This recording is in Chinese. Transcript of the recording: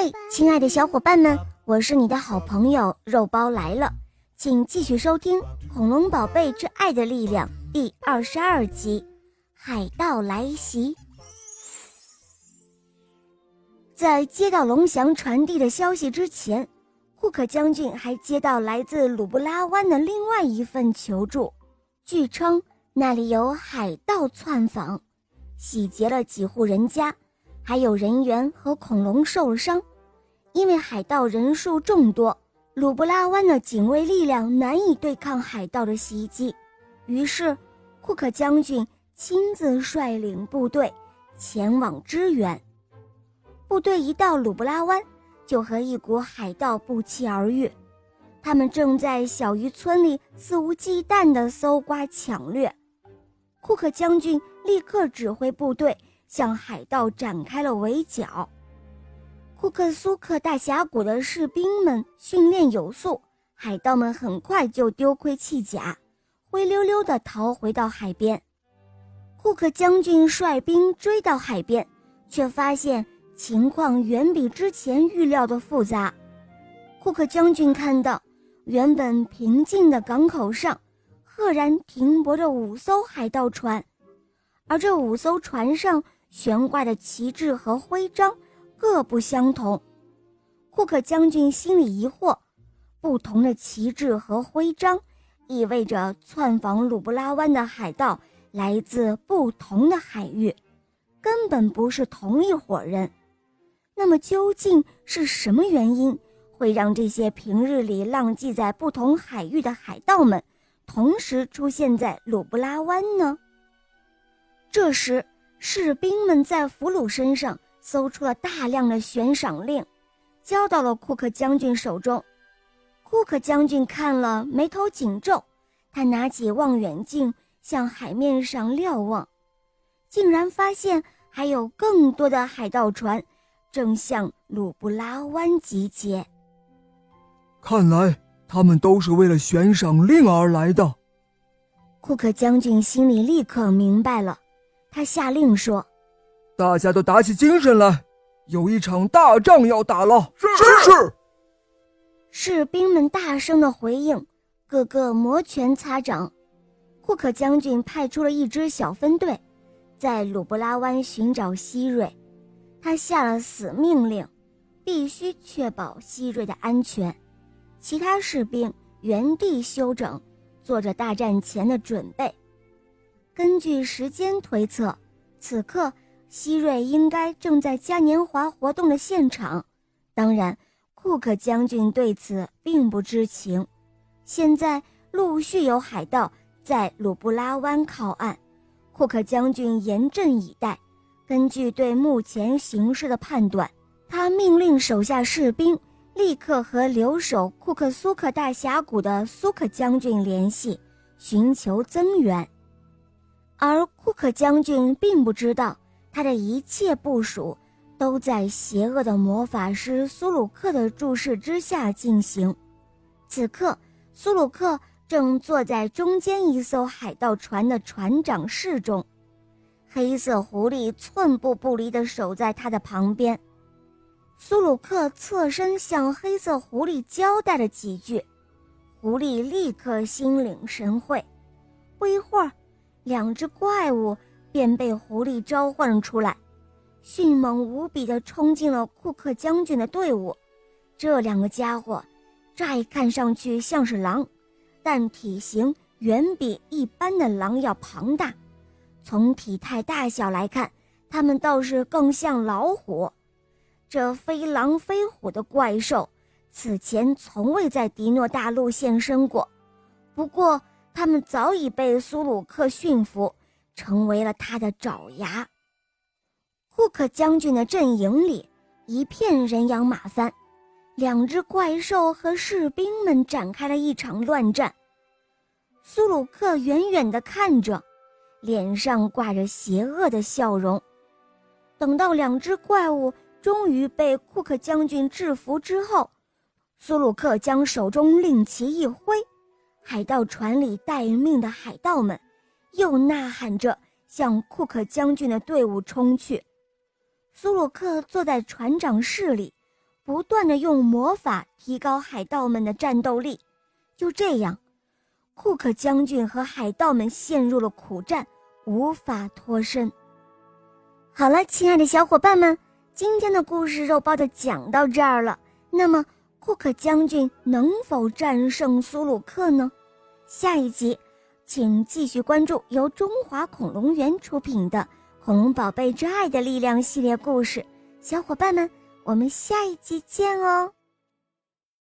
嘿，亲爱的小伙伴们，我是你的好朋友肉包来了，请继续收听《恐龙宝贝之爱的力量》第二十二集《海盗来袭》。在接到龙翔传递的消息之前，库克将军还接到来自鲁布拉湾的另外一份求助，据称那里有海盗窜访，洗劫了几户人家。还有人员和恐龙受了伤，因为海盗人数众多，鲁布拉湾的警卫力量难以对抗海盗的袭击。于是，库克将军亲自率领部队前往支援。部队一到鲁布拉湾，就和一股海盗不期而遇。他们正在小渔村里肆无忌惮地搜刮抢掠。库克将军立刻指挥部队。向海盗展开了围剿。库克苏克大峡谷的士兵们训练有素，海盗们很快就丢盔弃甲，灰溜溜地逃回到海边。库克将军率兵追到海边，却发现情况远比之前预料的复杂。库克将军看到，原本平静的港口上，赫然停泊着五艘海盗船，而这五艘船上。悬挂的旗帜和徽章各不相同，库克将军心里疑惑：不同的旗帜和徽章意味着窜访鲁布拉湾的海盗来自不同的海域，根本不是同一伙人。那么，究竟是什么原因会让这些平日里浪迹在不同海域的海盗们同时出现在鲁布拉湾呢？这时。士兵们在俘虏身上搜出了大量的悬赏令，交到了库克将军手中。库克将军看了，眉头紧皱。他拿起望远镜向海面上瞭望，竟然发现还有更多的海盗船正向鲁布拉湾集结。看来他们都是为了悬赏令而来的。库克将军心里立刻明白了。他下令说：“大家都打起精神来，有一场大仗要打了！”是是。士兵们大声的回应，个个摩拳擦掌。库克将军派出了一支小分队，在鲁布拉湾寻找希瑞。他下了死命令，必须确保希瑞的安全。其他士兵原地休整，做着大战前的准备。根据时间推测，此刻希瑞应该正在嘉年华活动的现场。当然，库克将军对此并不知情。现在陆续有海盗在鲁布拉湾靠岸，库克将军严阵以待。根据对目前形势的判断，他命令手下士兵立刻和留守库克苏克大峡谷的苏克将军联系，寻求增援。而库克将军并不知道，他的一切部署都在邪恶的魔法师苏鲁克的注视之下进行。此刻，苏鲁克正坐在中间一艘海盗船的船长室中，黑色狐狸寸步不离地守在他的旁边。苏鲁克侧身向黑色狐狸交代了几句，狐狸立刻心领神会。不一会儿。两只怪物便被狐狸召唤出来，迅猛无比地冲进了库克将军的队伍。这两个家伙，乍一看上去像是狼，但体型远比一般的狼要庞大。从体态大小来看，他们倒是更像老虎。这非狼非虎的怪兽，此前从未在迪诺大陆现身过。不过，他们早已被苏鲁克驯服，成为了他的爪牙。库克将军的阵营里一片人仰马翻，两只怪兽和士兵们展开了一场乱战。苏鲁克远远地看着，脸上挂着邪恶的笑容。等到两只怪物终于被库克将军制服之后，苏鲁克将手中令旗一挥。海盗船里待命的海盗们，又呐喊着向库克将军的队伍冲去。苏鲁克坐在船长室里，不断的用魔法提高海盗们的战斗力。就这样，库克将军和海盗们陷入了苦战，无法脱身。好了，亲爱的小伙伴们，今天的故事肉包就讲到这儿了。那么，库克将军能否战胜苏鲁克呢？下一集，请继续关注由中华恐龙园出品的《恐龙宝贝之爱的力量》系列故事。小伙伴们，我们下一集见哦！